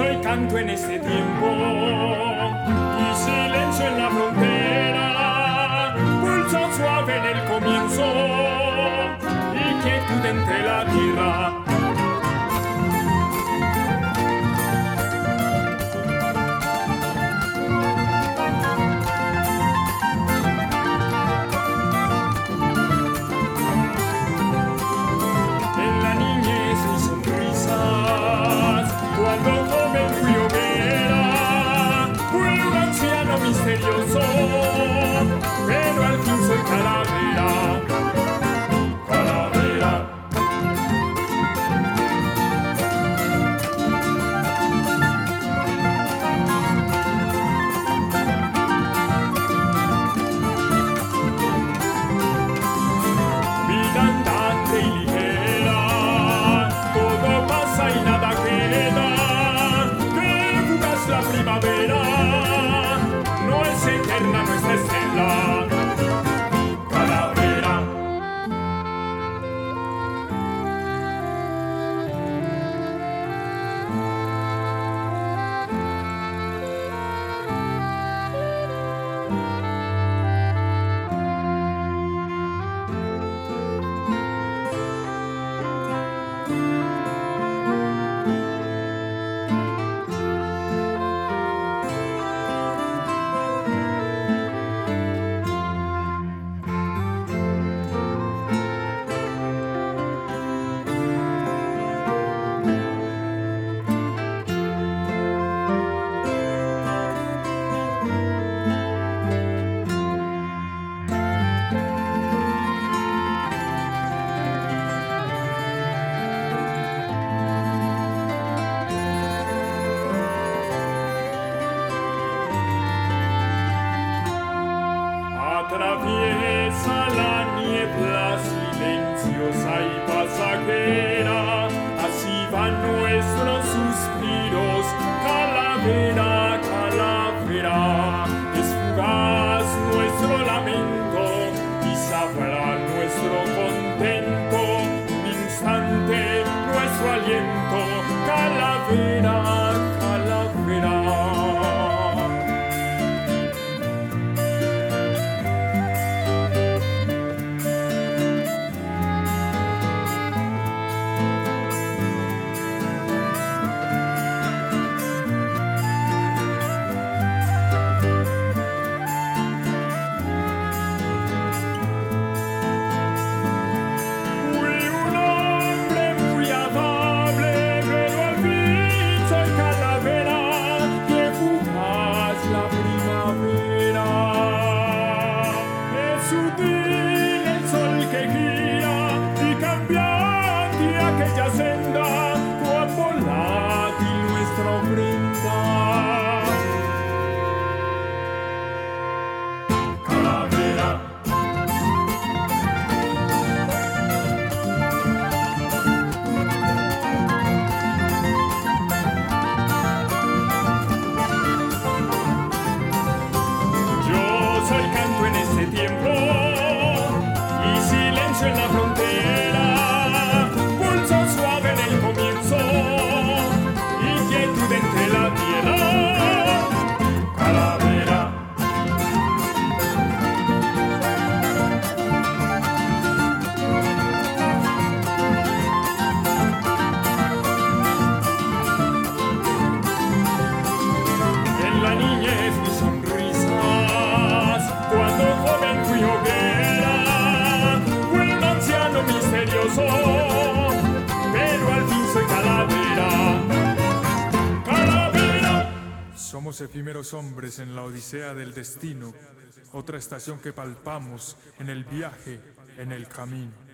soy canto en este tiempo y silencio en la frontera, pulso suave en el comienzo y quietud entre la tierra. oh Atraviesa la niebla silenciosa y pasajera, así van nuestros suspiros, calavera, calavera. Es fugaz nuestro lamento aquella senda, cuán volátil niñez mis sonrisas, cuando joven fui hoguera, fui un anciano misterioso, pero al fin soy calavera. Calavera. Somos efímeros hombres en la odisea del destino, otra estación que palpamos en el viaje, en el camino.